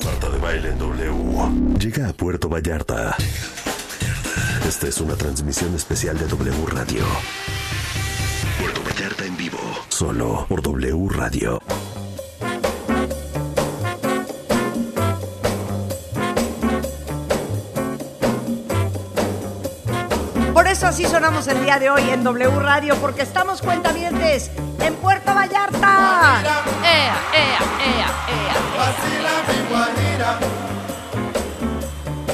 Marta de Baile en W. Llega a Puerto Vallarta. Esta es una transmisión especial de W Radio. Puerto Vallarta en vivo. Solo por W Radio. Por eso así sonamos el día de hoy en W Radio, porque estamos cuentavientes en Puerto Vallarta. ¡Ea, ea, ea, ea!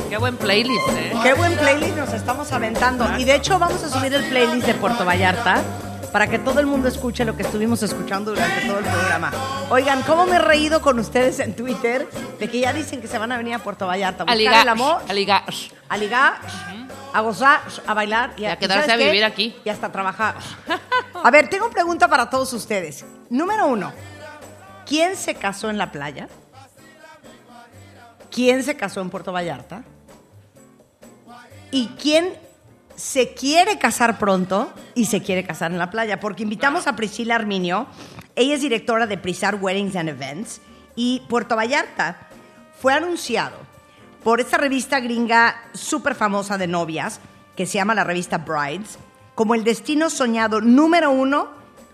¡Qué buen playlist, eh! Qué buen playlist nos estamos aventando. Y de hecho vamos a subir el playlist de Puerto Vallarta para que todo el mundo escuche lo que estuvimos escuchando durante todo el programa. Oigan, ¿cómo me he reído con ustedes en Twitter de que ya dicen que se van a venir a Puerto Vallarta a A buscar ligar, el amor, a ligar. a ligar, a gozar, a bailar y Y a ¿y quedarse sabes a qué? vivir aquí. Y hasta trabajar. A ver, tengo pregunta para todos ustedes. Número uno, ¿quién se casó en la playa? ¿Quién se casó en Puerto Vallarta? ¿Y quién se quiere casar pronto y se quiere casar en la playa? Porque invitamos a Priscila Arminio. Ella es directora de Prisar Weddings and Events. Y Puerto Vallarta fue anunciado por esta revista gringa súper famosa de novias, que se llama la revista Brides, como el destino soñado número uno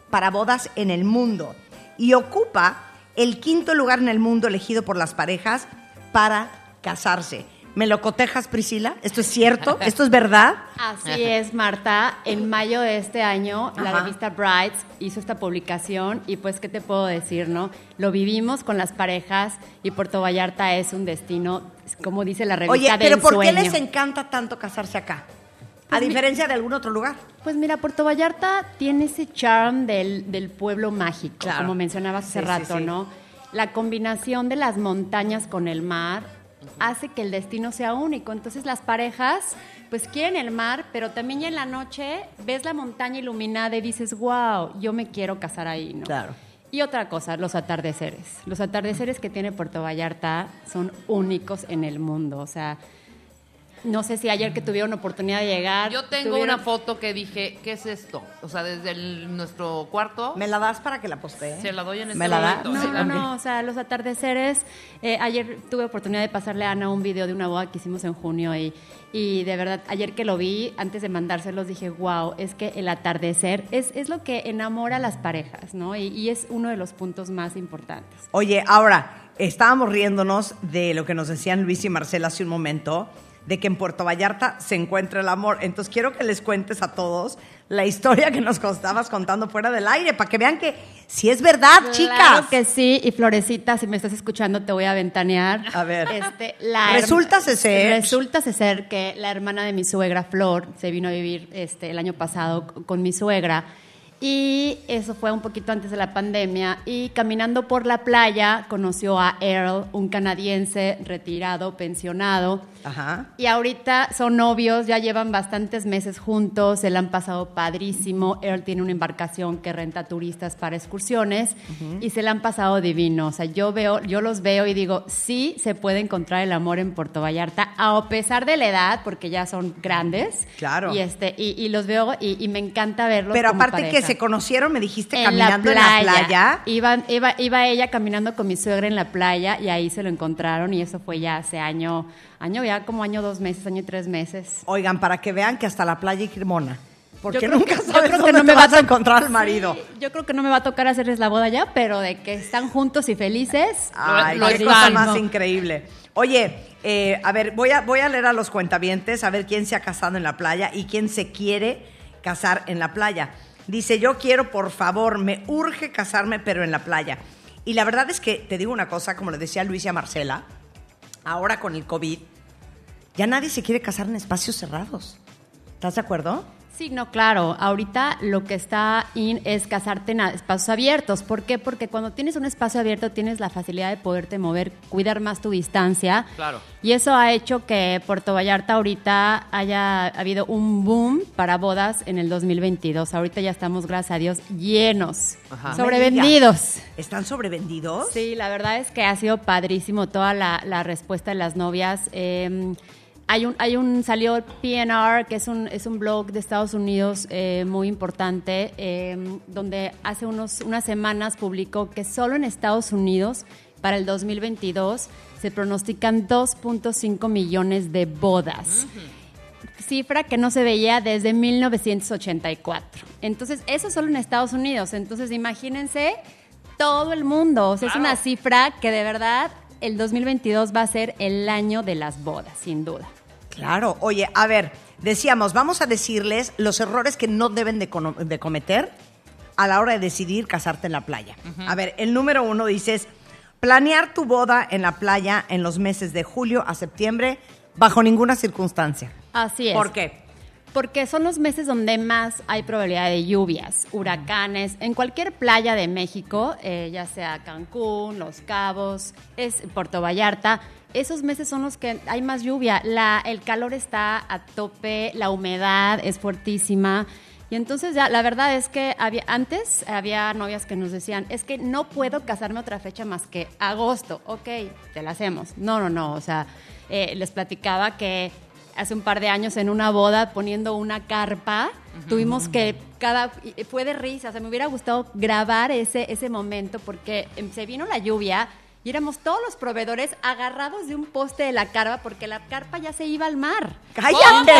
para bodas en el mundo. Y ocupa el quinto lugar en el mundo elegido por las parejas para casarse. ¿Me lo cotejas, Priscila? ¿Esto es cierto? ¿Esto es verdad? Así es, Marta. En mayo de este año, la revista Brides hizo esta publicación y pues, ¿qué te puedo decir, no? Lo vivimos con las parejas y Puerto Vallarta es un destino, como dice la revista, Oye, del pero ¿por qué les encanta tanto casarse acá? A Pues mi- diferencia de algún otro lugar. Pues mira, Puerto Vallarta tiene ese charm del, del pueblo mágico, Claro. como mencionabas hace Sí, rato, sí. ¿no? La combinación de las montañas con el mar hace que el destino sea único. Entonces las parejas pues quieren el mar, pero también ya en la noche ves la montaña iluminada y dices, wow, yo me quiero casar ahí, ¿no? Claro. Y otra cosa, los atardeceres. Los atardeceres que tiene Puerto Vallarta son únicos en el mundo. O sea, no sé si ayer que tuvieron oportunidad de llegar. Yo tengo tuvieron- una foto que dije, ¿qué es esto? O sea, desde el- nuestro cuarto, ¿Me la das para que la postee? se la doy en este ¿Me la das? No, Sí, no, no, o sea, los atardeceres. eh, ayer tuve oportunidad de pasarle a Ana un video de una boda que hicimos en junio y, y de verdad, ayer que lo vi, antes de mandárselos, dije, wow, es que el atardecer es, es lo que enamora a las parejas, ¿no? Y, y es uno de los puntos más importantes. Oye, ahora, estábamos riéndonos de lo que nos decían Luis y Marcela hace un momento, de que en Puerto Vallarta se encuentra el amor. Entonces quiero que les cuentes a todos la historia que nos estabas contando fuera del aire, para que vean que si es verdad, chicas. Claro que sí, y Florecita, si me estás escuchando, te voy a ventanear. A ver. Este, la Resulta ser- Resulta ser que la hermana de mi suegra, Flor, se vino a vivir este, el año pasado con mi suegra. Y eso fue un poquito antes de la pandemia. Y caminando por la playa, conoció a Earl, un canadiense retirado, pensionado. Ajá. Y ahorita son novios, ya llevan bastantes meses juntos, se la han pasado padrísimo. Earl tiene una embarcación que renta turistas para excursiones y se la han pasado divino. O sea, yo veo, yo los veo y digo, sí se puede encontrar el amor en Puerto Vallarta, a pesar de la edad, porque ya son grandes. Claro. Y este, y, y los veo y, y me encanta verlos. Pero como aparte que pareja. Se conocieron, me dijiste, En caminando en la playa. Iba, iba, iba ella caminando con mi suegra en la playa y ahí se lo encontraron y eso fue ya hace año, año ya como año dos meses, año tres meses. Oigan, para que vean que hasta la playa hay que ir mona. Porque Yo creo nunca que- yo sabes creo que dónde no me va vas a encontrar al marido. Sí, yo creo que no me va a tocar hacerles la boda ya, pero de que están juntos y felices. Ay, Lo qué están, cosa más increíble. Oye, eh, a ver, voy a, voy a leer a los cuentavientes, a ver quién se ha casado en la playa y quién se quiere casar en la playa. Dice, yo quiero, por favor, me urge casarme, pero en la playa. Y la verdad es que, te digo una cosa, como le decía Luis y a Marcela, ahora con el COVID, ya nadie se quiere casar en espacios cerrados. ¿Estás de acuerdo? Sí, no, claro. Ahorita lo que está in es casarte en espacios abiertos. ¿Por qué? Porque cuando tienes un espacio abierto tienes la facilidad de poderte mover, cuidar más tu distancia. Claro. Y eso ha hecho que Puerto Vallarta ahorita haya habido un boom para bodas en el 2022. Ahorita ya estamos, gracias a Dios, llenos, Ajá. sobrevendidos. ¿Están sobrevendidos? Sí, la verdad es que ha sido padrísimo toda la, la respuesta de las novias. Eh, hay un, hay un, salió PNR, que es un, es un blog de Estados Unidos eh, muy importante, eh, donde hace unos, unas semanas publicó que solo en Estados Unidos para el 2022 se pronostican 2.5 millones de bodas. Cifra que no se veía desde 1984. Entonces, eso solo en Estados Unidos. Entonces, imagínense todo el mundo. O sea, es una cifra que de verdad el 2022 va a ser el año de las bodas, sin duda. Claro, oye, a ver, decíamos, vamos a decirles los errores que no deben de, cometer a la hora de decidir casarte en la playa. A ver, el número uno dices, planear tu boda en la playa en los meses de julio a septiembre bajo ninguna circunstancia. Así es. ¿Por qué? Porque son los meses donde más hay probabilidad de lluvias, huracanes, en cualquier playa de México, eh, ya sea Cancún, Los Cabos, es Puerto Vallarta. Esos meses son los que hay más lluvia. La, el calor está a tope, la humedad es fuertísima. Y entonces ya, la verdad es que había, antes había novias que nos decían, es que no puedo casarme otra fecha más que agosto. Ok, te la hacemos. No, no, no. O sea, eh, les platicaba que hace un par de años en una boda poniendo una carpa, tuvimos que cada fue de risa, o sea, me hubiera gustado grabar ese ese momento porque em, se vino la lluvia y éramos todos los proveedores agarrados de un poste de la carpa porque la carpa ya se iba al mar. ¡Cállate!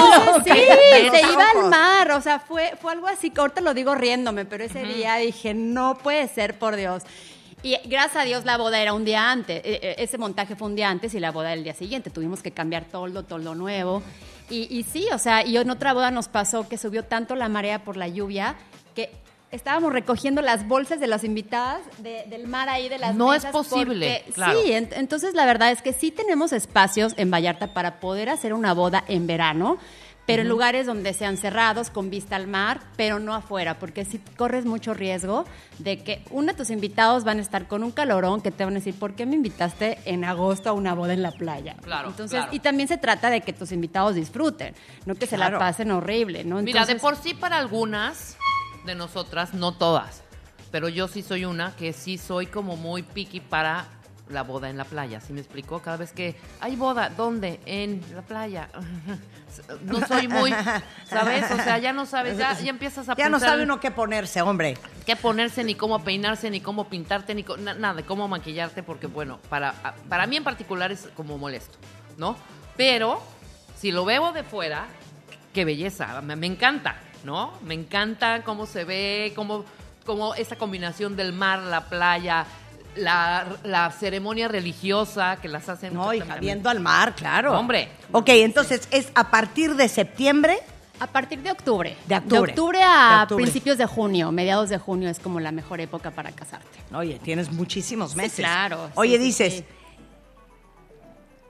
Sí, cállate se iba al mar, o sea, fue, fue algo así, que ahorita lo digo riéndome, pero ese día dije, no puede ser, por Dios. Y gracias a Dios la boda era un día antes, eh, eh, ese montaje fue un día antes y la boda el día siguiente, tuvimos que cambiar toldo, toldo nuevo. Y, y sí, o sea, y en otra boda nos pasó que subió tanto la marea por la lluvia que estábamos recogiendo las bolsas de las invitadas de- del mar ahí de las No es posible, porque- claro. Sí, ent- entonces la verdad es que sí tenemos espacios en Vallarta para poder hacer una boda en verano, pero en lugares donde sean cerrados, con vista al mar, pero no afuera, porque si corres mucho riesgo de que uno de tus invitados van a estar con un calorón que te van a decir, ¿por qué me invitaste en agosto a una boda en la playa? Claro, Entonces, claro. y también se trata de que tus invitados disfruten, no que se Claro. la pasen horrible, ¿no? Mira, de por sí para algunas de nosotras, no todas, pero yo sí soy una que sí soy como muy picky para la boda en la playa, ¿sí me explicó? Cada vez que hay boda, ¿dónde? En la playa. No soy muy, ¿sabes? O sea, ya no sabes, ya, ya empiezas a Ya no sabe uno qué ponerse, hombre. qué ponerse, ni cómo peinarse, ni cómo pintarte, ni nada, de cómo maquillarte, porque bueno, para, para mí en particular es como molesto, ¿no? Pero si lo veo de fuera, qué belleza, me, me encanta, ¿no? Me encanta cómo se ve, cómo, cómo esa combinación del mar, la playa, la, la ceremonia religiosa que las hacen. No, hija, viendo al mar, claro. Hombre. Ok, entonces es a partir de septiembre. A partir de octubre. De octubre. a De octubre. principios de junio, mediados de junio es como la mejor época para casarte. Oye, tienes muchísimos meses. claro, Oye, sí, dices, sí.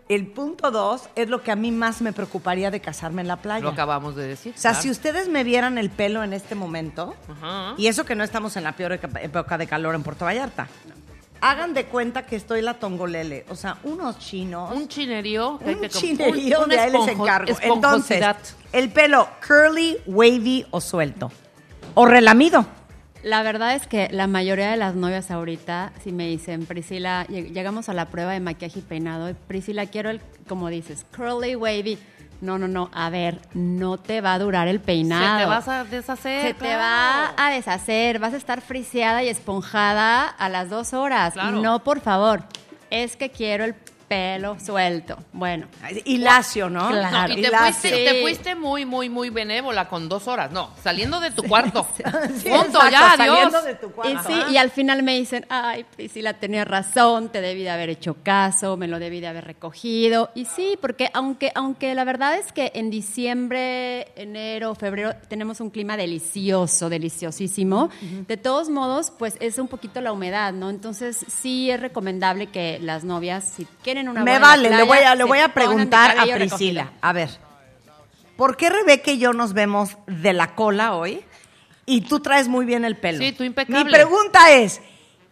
el punto dos es lo que a mí más me preocuparía de casarme en la playa. Lo acabamos de decir. O sea, claro. si ustedes me vieran el pelo en este momento, Ajá. y eso que no estamos en la peor época de calor en Puerto Vallarta, hagan de cuenta que estoy la tongolele. O sea, unos chinos. Un chinerío. que hay un que chinerío un- de ahí les encargo. Entonces, el pelo curly, wavy o suelto. O relamido. La verdad es que la mayoría de las novias ahorita, si me dicen, Priscila, lleg- llegamos a la prueba de maquillaje y peinado, y, Priscila, quiero el, como dices, curly, wavy. No, no, no, a ver, no te va a durar el peinado. Se te vas a deshacer. Se te va a deshacer, vas a estar friseada y esponjada a las dos horas. Claro. No, por favor, es que quiero el pelo suelto. Bueno, Y lacio, ¿no? Claro. No, y te fuiste, Sí. te fuiste muy, muy, muy benévola con dos horas. No, saliendo de tu cuarto. Sí, Punto, exacto, ya, adiós. de tu Y sí, y al final me dicen, ay, Priscila tenía razón, te debí de haber hecho caso, me lo debí de haber recogido. Y sí, porque aunque, aunque la verdad es que en diciembre, enero, febrero tenemos un clima delicioso, deliciosísimo, de todos modos, pues es un poquito la humedad, ¿no? Entonces sí es recomendable que las novias, si quieren una Me vale, le voy a, le voy a preguntar a Priscila. recogido. A ver, ¿por qué Rebeca y yo nos vemos de la cola hoy? Y tú traes muy bien el pelo. Sí, tú impecable. Mi pregunta es,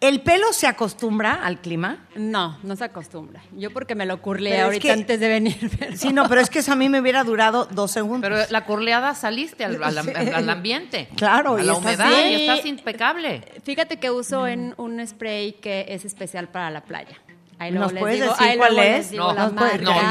¿el pelo se acostumbra al clima? No, no se acostumbra. Yo porque me lo curlé Pero es ahorita que- antes de venir. pero- Sí, no, pero es que eso a mí me hubiera durado dos segundos. Pero la corleada saliste al, al- ambiente. Claro, a y la estás humedad bien. y estás impecable. Fíjate que uso en un spray que es especial para la playa. ¿Nos les puedes digo- decir ahí cuál es? No, no, de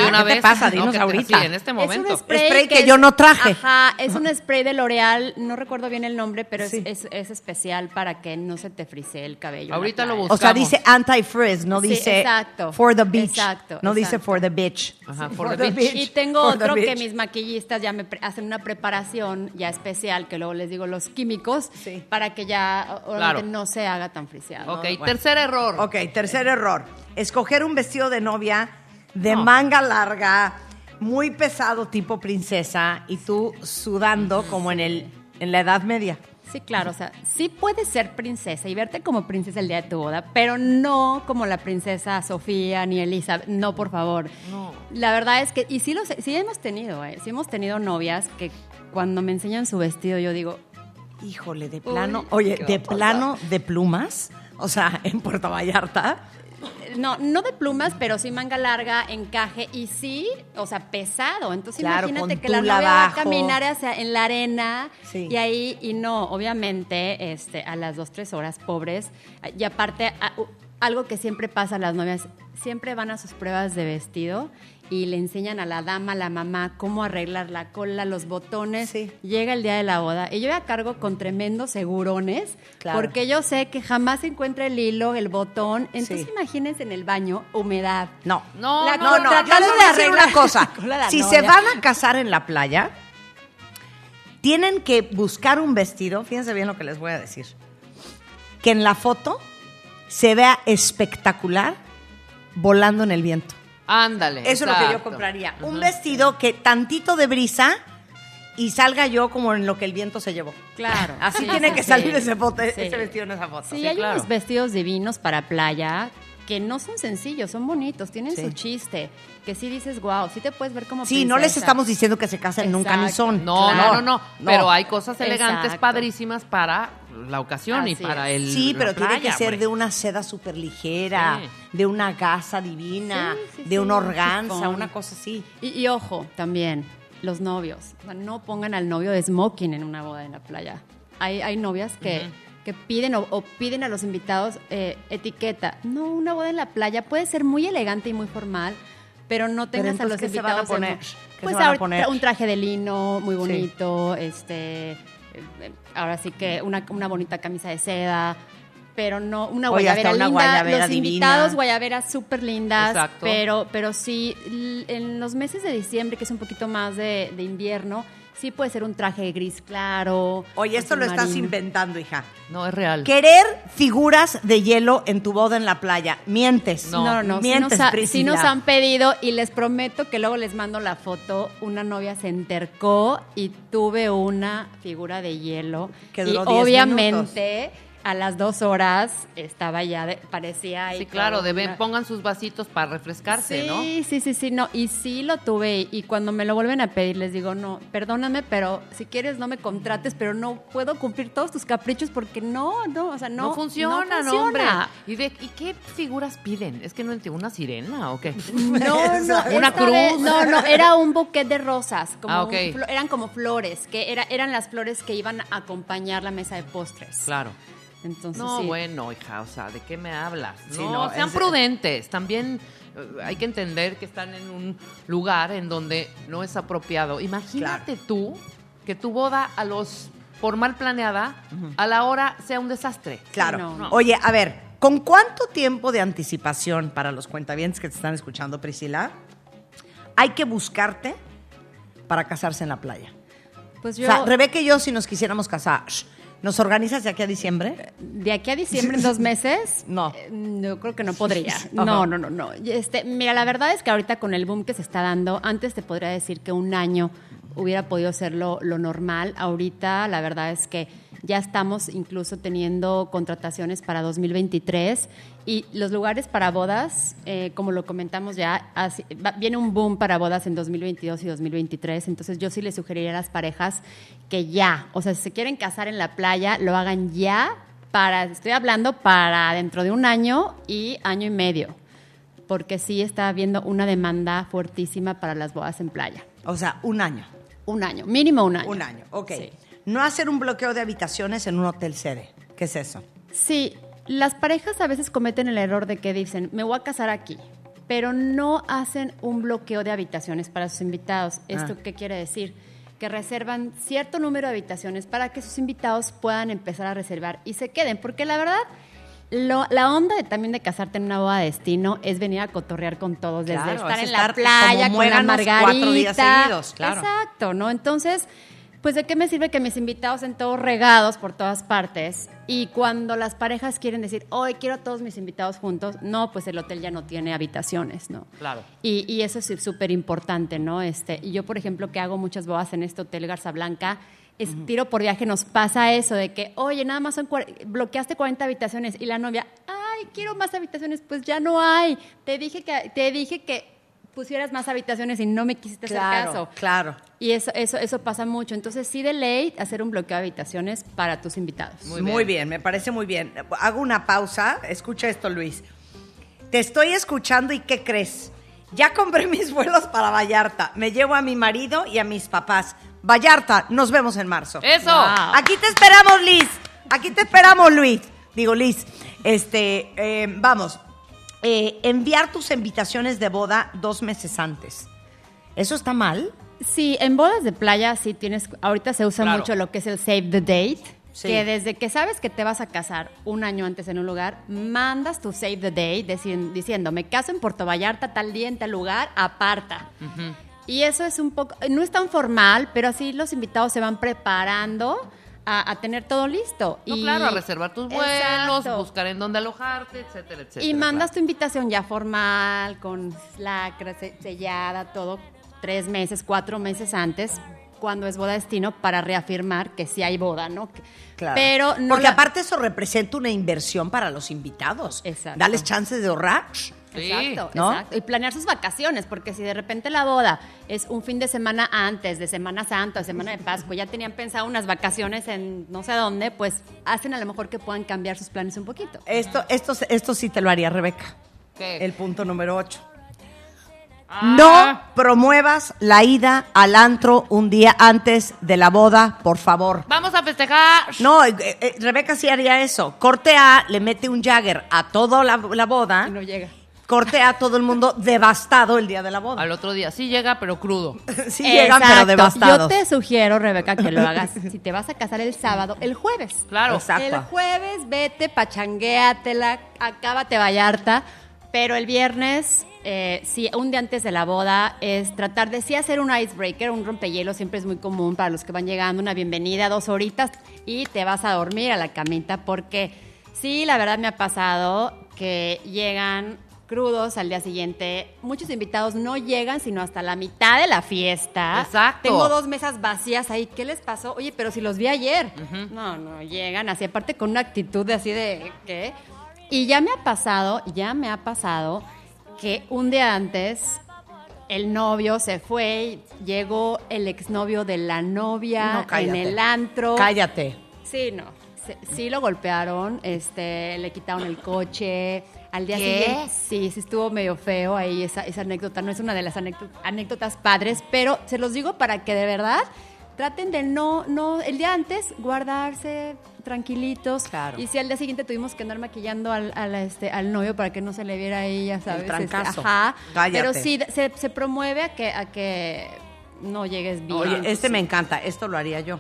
una ¿Qué te vez. pasa? no, Dinos que te- ahorita. Sí, en este Es momento. un spray, Spray que es- yo no traje. Ajá, es un spray de L'Oreal, no recuerdo bien el nombre, pero es- Sí. es, es especial para que no se te frisee el cabello. Ahorita lo playa. O sea, buscamos. dice anti-frizz, no Sí, dice exacto. for the beach. Exacto, no dice for the beach. Ajá, for the beach. Y tengo For the otro que mis maquillistas ya me pre- hacen una preparación ya especial, que luego les digo los químicos, Sí. para que ya Claro. no se haga tan friseado. Ok, tercer error. Ok, tercer error. Escoger un vestido de novia de No. manga larga, muy pesado tipo princesa y tú sudando como en el en la Edad Media. Sí, claro, o sea, sí puedes ser princesa y verte como princesa el día de tu boda, pero no como la princesa Sofía ni Elizabeth. No, por favor. No. La verdad es que, y sí, los, sí hemos tenido, ¿eh? Sí hemos tenido novias que cuando me enseñan su vestido yo digo, Híjole, de plano, Uy, oye, ¿qué va de plano de plumas, o sea, en Puerto Vallarta. No, no de plumas, pero sí manga larga, encaje y sí, o sea, pesado. Entonces Claro, imagínate que la novia va a caminar hacia, en la arena Sí. y ahí, y no, obviamente, este, a las dos, tres horas, pobres. Y aparte, a- algo que siempre pasa a las novias, siempre van a sus pruebas de vestido y le enseñan a la dama, a la mamá, cómo arreglar la cola, los botones. Sí. Llega el día de la boda y yo voy a cargo con tremendos segurones Claro. porque yo sé que jamás se encuentra el hilo, el botón. Entonces Sí. imagínense en el baño, humedad. No. No, La No, no, yo tratando les de voy a decir arreglar una cosa. de Si novia. se van a casar en la playa, tienen que buscar un vestido, fíjense bien lo que les voy a decir, que en la foto se vea espectacular volando en el viento. Ándale. Eso es lo que yo compraría. Un vestido que tantito de brisa y salga yo como en lo que el viento se llevó. Claro. Así Sí, tiene sí, que sí. salir ese, bote- Sí. ese vestido en esa foto. Sí, Sí, hay claro. unos vestidos divinos para playa que no son sencillos, son bonitos, tienen Sí. su chiste. Que sí dices, wow, sí te puedes ver como Sí, no les princesa". estamos diciendo que se casen nunca ni Exacto. son. No, Claro. no, no, no, Pero hay cosas elegantes, Exacto. padrísimas para la ocasión y para es. el. Sí, pero tiene que ser hombre. de una seda súper ligera, Sí. de una gasa divina, Sí, sí, de sí, una un organza, chifón. una cosa así. Y, y ojo, también, los novios. O sea, no pongan al novio de smoking en una boda en la playa. Hay, hay novias que, que piden o, o piden a los invitados eh, etiqueta. No, una boda en la playa puede ser muy elegante y muy formal, pero no Pero tengas a los ¿qué se van a invitados Pues se van a poner? un traje de lino muy bonito, este, eh, ahora sí que una, una bonita camisa de seda. Pero no, una Oye, guayabera una linda. guayabera los divina. invitados, guayaberas súper lindas. Exacto. Pero, pero sí, en los meses de diciembre, que es un poquito más de, de invierno, sí puede ser un traje gris claro. Oye, esto lo estás marino. inventando, hija. No, es real. Querer figuras de hielo en tu boda en la playa. Mientes. No. No, no, Mientes, nos, ha- sí Priscila. nos han pedido y les prometo que luego les mando la foto. Una novia se entercó y tuve una figura de hielo. Que y duró 10 obviamente a las dos horas estaba ya, de- parecía ahí Sí, claro, como deben, una- pongan sus vasitos para refrescarse, sí, ¿no? Sí, sí, sí, no. Y sí lo tuve. Y cuando me lo vuelven a pedir, les digo, no, perdóname, pero si quieres no me contrates, pero no puedo cumplir todos tus caprichos porque no, no, o sea, no. No, funcionan, no funciona. hombre. ¿Y, de, ¿Y qué figuras piden? ¿Es que no entiendo? ¿Una sirena o qué? No, no, Una vez- cruz. no, no, era un buquet de rosas. Como Ah, un ok. flo- eran como flores, que era, eran las flores que iban a acompañar la mesa de postres. Claro. Entonces, No, sí. bueno, hija, o sea, ¿de qué me hablas? Sí, no, no, sean es- prudentes. También eh, hay que entender que están en un lugar en donde no es apropiado. Imagínate tú que tu boda a los por mal planeada, a la hora sea un desastre. Claro. No, no. Oye, a ver, ¿con cuánto tiempo de anticipación para los cuentavientes que te están escuchando, Priscila, hay que buscarte para casarse en la playa? Pues O yo, sea, Rebeca y yo, si nos quisiéramos casar, ¿nos organizas de aquí a diciembre? de aquí a diciembre, en dos meses, No. eh, yo creo que no podría. No, no, no, no. Este, mira, la verdad es que ahorita con el boom que se está dando, antes te podría decir que un año hubiera podido ser lo, lo normal. Ahorita, la verdad es que ya estamos incluso teniendo contrataciones para 2023 y los lugares para bodas, eh, como lo comentamos ya, va- viene un boom para bodas en 2022 y 2023. Entonces, yo sí les sugeriría a las parejas que ya, o sea, si se quieren casar en la playa, lo hagan ya para, estoy hablando para dentro de un año y año y medio, porque sí está habiendo una demanda fuertísima para las bodas en playa. O sea, un año. Un año, mínimo un año. Un año, ok. Sí. No hacer un bloqueo de habitaciones en un hotel sede. ¿Qué es eso? Sí, las parejas a veces cometen el error de que dicen, me voy a casar aquí, pero no hacen un bloqueo de habitaciones para sus invitados. ¿Esto qué quiere decir? Que reservan cierto número de habitaciones para que sus invitados puedan empezar a reservar y se queden, porque la verdad... lo- la onda de, también de casarte en una boda de destino es venir a cotorrear con todos, desde Claro, estar es en la playa como con la margarita. cuatro días seguidos, claro. Exacto, ¿no? Entonces, pues de qué me sirve que mis invitados estén todos regados por todas partes y cuando las parejas quieren decir, hoy quiero a todos mis invitados juntos, no, pues el hotel ya no tiene habitaciones, ¿no? Claro. Y, y eso es súper importante, ¿no? Este, y yo, por ejemplo, que hago muchas bodas en este hotel Garza Blanca, tiro por viaje, nos pasa eso de que, oye, nada más son bloqueaste 40 habitaciones y la novia, ay, quiero más habitaciones, pues ya no hay. Te dije que, te dije que pusieras más habitaciones y no me quisiste hacer caso. claro. Y eso, eso, eso pasa mucho. Entonces, sí de ley hacer un bloqueo de habitaciones para tus invitados. Muy Muy, bien. bien. me parece muy bien. Hago una pausa. Escucha esto, Luis. Te estoy escuchando y ¿qué crees? Ya compré mis vuelos para Vallarta. Me llevo a mi marido y a mis papás. Vallarta, nos vemos en marzo. ¡Eso! Wow. Aquí te esperamos, Liz. Aquí te esperamos, Luis. Digo, Liz. Este, eh, vamos. Eh, enviar tus invitaciones de boda dos meses antes. ¿Eso está mal? Sí, en bodas de playa sí tienes, ahorita se usa Claro. mucho lo que es el save the date, Sí. que desde que sabes que te vas a casar un año antes en un lugar, mandas tu save the date dici- diciendo, me caso en Puerto Vallarta tal día en tal lugar, aparta. Y eso es un poco, no es tan formal, pero así los invitados se van preparando a, a tener todo listo. No, y, claro, a reservar tus vuelos, Exacto. buscar en dónde alojarte, etcétera, etcétera. Y mandas claro. tu invitación ya formal, con lacra se- sellada, todo, tres meses, cuatro meses antes, cuando es boda destino, para reafirmar que sí hay boda, ¿no? Claro. Pero no Porque la- aparte eso representa una inversión para los invitados. Exacto. Dales chances de ahorrar. Sí. Exacto, ¿no? exacto. Y planear sus vacaciones, porque si de repente la boda es un fin de semana antes, de Semana Santa, de Semana de Pascua, ya tenían pensado unas vacaciones en no sé dónde, pues hacen a lo mejor que puedan cambiar sus planes un poquito. Esto, esto, esto sí te lo haría Rebeca. ¿Qué? El punto número 8. Ah, No promuevas la ida al antro un día antes de la boda, por favor. Vamos a festejar. No, eh, eh, Rebeca sí haría eso. Corte A, le mete un Jagger a toda la, la boda. Y no llega. Corte A, todo el mundo devastado el día de la boda. Al otro día sí llega, pero crudo. Sí llegan, pero Exacto. devastados. Yo te sugiero, Rebeca, que lo hagas si te vas a casar el sábado, el jueves. Claro. Exacto. El jueves vete, pachanguéatela, acábate Vallarta, pero el viernes, eh, sí, un día antes de la boda, es tratar de sí hacer un icebreaker, un rompehielo, siempre es muy común para los que van llegando, una bienvenida, dos horitas, y te vas a dormir a la camita, porque sí, la verdad me ha pasado que llegan crudos al día siguiente. Muchos invitados no llegan sino hasta la mitad de la fiesta. Exacto. Tengo dos mesas vacías ahí. ¿Qué les pasó? Oye, pero si los vi ayer. No, no, llegan así, aparte con una actitud de así de ¿qué? Y ya me ha pasado, ya me ha pasado que un día antes el novio se fue, llegó el exnovio de la novia No, en el antro. Cállate. Sí, no. Sí, sí lo golpearon, este, le quitaron el coche. Al día ¿Qué? siguiente, sí, sí estuvo medio feo ahí esa, esa anécdota. No es una de las anécdo- anécdotas padres, pero se los digo para que de verdad traten de no, no, el día antes guardarse tranquilitos. Claro. Y si al día siguiente tuvimos que andar maquillando al, al, este, al novio para que no se le viera ahí, ya sabes. este, trancazo. ajá. Cállate. Pero sí, se, se promueve a que, a que no llegues bien. Oye, este me encanta. Esto lo haría yo.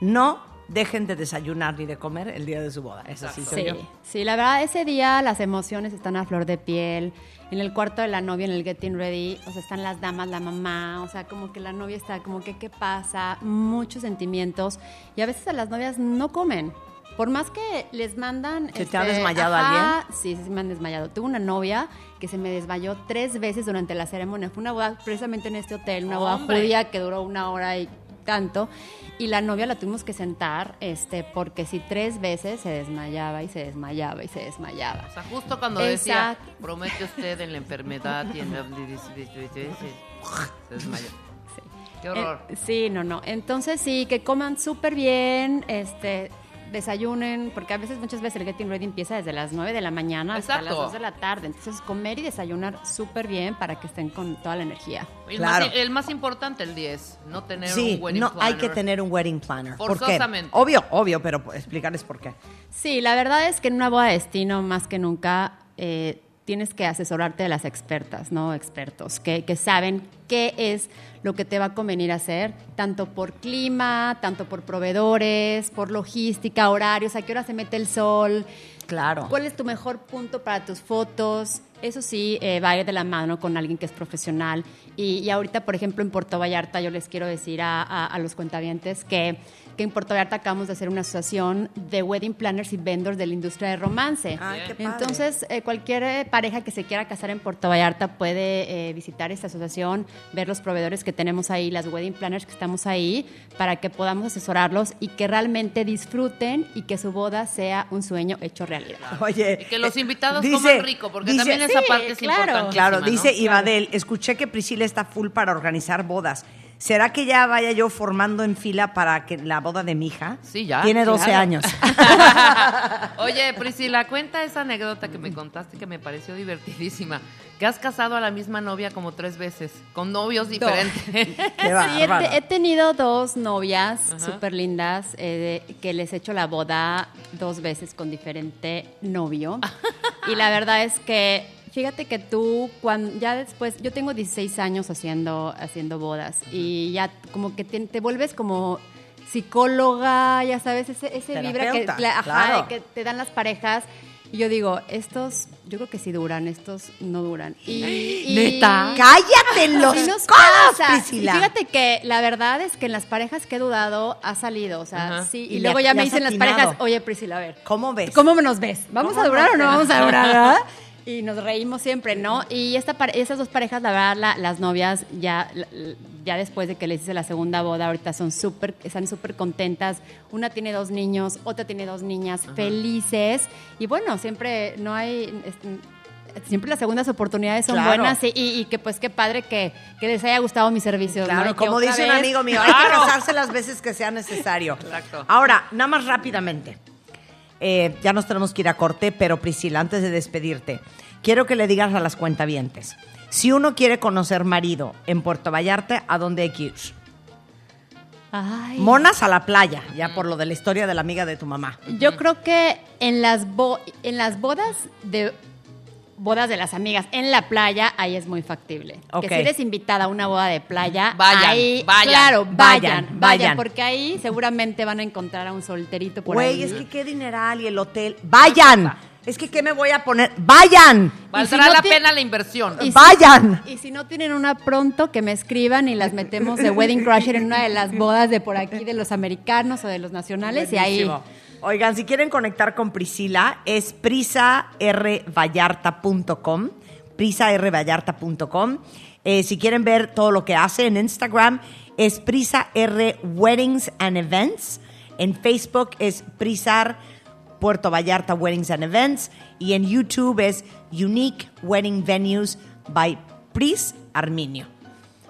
No dejen de desayunar ni de comer el día de su boda. Eso sí. Sí, yo. sí, la verdad, ese día las emociones están a flor de piel. En el cuarto de la novia, en el getting ready, o sea, están las damas, la mamá, o sea, como que la novia está, como que, ¿qué pasa? Muchos sentimientos. Y a veces a las novias no comen. Por más que les mandan... este, ¿Se te ha desmayado ajá, Sí, sí, sí me han desmayado. Tuve una novia que se me desmayó tres veces durante la ceremonia. Fue una boda precisamente en este hotel, una boda ¡Hombre! judía que duró una hora y tanto. Y la novia la tuvimos que sentar, este, porque si tres veces se desmayaba y se desmayaba y se desmayaba. O sea, justo cuando decía, promete usted en la enfermedad y en la... Se desmayó. Qué horror. Eh, sí, no, no. Entonces sí, que coman súper bien, este, desayunen, porque a veces, muchas veces el Getting Ready empieza desde las 9 de la mañana hasta las Exacto. 2 de la tarde. Entonces, comer y desayunar súper bien para que estén con toda la energía. El, Claro. más, el más importante, el 10, no tener Sí, un wedding no hay planner. que tener un wedding planner. ¿Por qué? Forzosamente. Obvio, obvio, pero explicarles por qué. Sí, la verdad es que en una boda de destino, más que nunca, eh, tienes que asesorarte de las expertas, ¿no? Expertos, que, que saben qué es lo que te va a convenir hacer, tanto por clima, tanto por proveedores, por logística, horarios, a qué hora se mete el sol, Claro. ¿Cuál es tu mejor punto para tus fotos? Eso sí, eh, va a ir de la mano con alguien que es profesional. Y, y ahorita, por ejemplo, en Puerto Vallarta, yo les quiero decir a, a- a los cuentavientes que, que en Puerto Vallarta acabamos de hacer una asociación de wedding planners y vendors de la industria de romance. Ay, qué padre. Entonces, eh, cualquier eh, pareja que se quiera casar en Puerto Vallarta puede eh, visitar esta asociación, ver los proveedores que tenemos ahí, las wedding planners que estamos ahí, para que podamos asesorarlos y que realmente disfruten y que su boda sea un sueño hecho realidad. Oye. Y que los eh, invitados dice- coman rico, porque dice- también esa parte es claro. importante. Claro, dice Ibadel, escuché que Priscila está full para organizar bodas. ¿Será que ya vaya yo formando en fila para que la boda de mi hija? Sí, ya, Tiene 12 claro. años. Oye, Priscila, cuenta esa anécdota que me contaste que me pareció divertidísima. Que has casado a la misma novia como tres veces, con novios diferentes. Qué Sí, he, he tenido dos novias súper lindas eh, que les he hecho la boda dos veces con diferente novio. y la verdad es que, fíjate que tú, cuando, ya después, yo tengo 16 años haciendo, haciendo bodas y ya como que te, te vuelves como psicóloga, ya sabes, ese, ese vibra que, Terapeuta, la- ajá, claro. de que te dan las parejas. Y yo digo, estos, yo creo que sí duran, estos no duran. Y, y- ¿Neta? ¡Cállate los Así nos codos, pasa. Priscila! Y fíjate que la verdad es que en las parejas que he dudado ha salido, o sea, Ajá. sí. Y Y, le- luego ya me dicen las parejas, oye Priscila, a ver, ¿Cómo ves? ¿cómo nos ves? ¿Vamos ¿Cómo a durar o no vamos a durar? Y nos reímos siempre, ¿no? Y esta esas dos parejas, la verdad, la- las novias ya, ya después de que les hice la segunda boda, ahorita son súper, están súper contentas. Una tiene dos niños, otra tiene dos niñas felices. Y bueno, siempre no hay... Siempre las segundas oportunidades son Claro. buenas y, y- y que pues qué padre que, que les haya gustado mi servicio. Claro, como dice un amigo mío, hay que casarse las veces que sea necesario. Exacto. Ahora, nada más rápidamente. Eh, ya nos tenemos que ir a corte, pero Priscila, antes de despedirte, quiero que le digas a las cuentavientes. Si uno quiere conocer marido en Puerto Vallarta, ¿a dónde hay que ir? Ay. Monas a la playa, ya por lo de la historia de la amiga de tu mamá. Yo creo que en las, bo- en las bodas de bodas de las amigas en la playa, ahí es muy factible. Que si eres invitada a una boda de playa, Vayan, ahí, vayan, claro, vayan, vayan, porque ahí seguramente van a encontrar a un solterito por Güey, ahí. es que qué dineral y el hotel. ¡Vayan! Es que ¿qué me voy a poner? ¡Vayan! Valdrá Y si no la pena la inversión. Y si- ¡Vayan! Y si no tienen una pronto, que me escriban y las metemos de Wedding Crusher en una de las bodas de por aquí, de los americanos o de los nacionales, y ahí... Oigan, si quieren conectar con Priscila, es prisarvallarta.com, prisarvallarta.com. Eh, si quieren ver todo lo que hace en Instagram, es Prisa R Weddings and Events. En Facebook es Prisar Puerto Vallarta Weddings and Events. Y en YouTube es Unique Wedding Venues by Pris Arminio.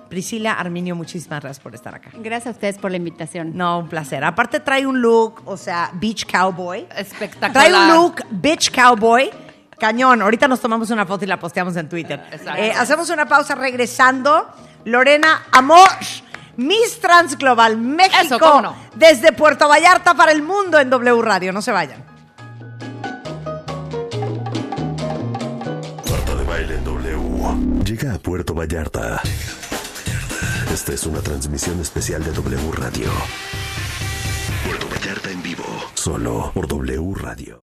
Priscila Arminio, muchísimas gracias por estar acá. Gracias a ustedes por la invitación. No, un placer. Aparte trae un look, o sea, beach cowboy. Espectacular. Trae un look beach cowboy. Cañón. Ahorita nos tomamos una foto y la posteamos en Twitter. Exacto. Eh, hacemos una pausa regresando. Lorena Amor, Miss Trans Global México. Eso, cómo no. Desde Puerto Vallarta para el mundo en W Radio. No se vayan. Marta de Baile en W. Llega a Puerto Vallarta. Esta es una transmisión especial de W Radio. Puerto Vallarta en vivo. Solo por W Radio.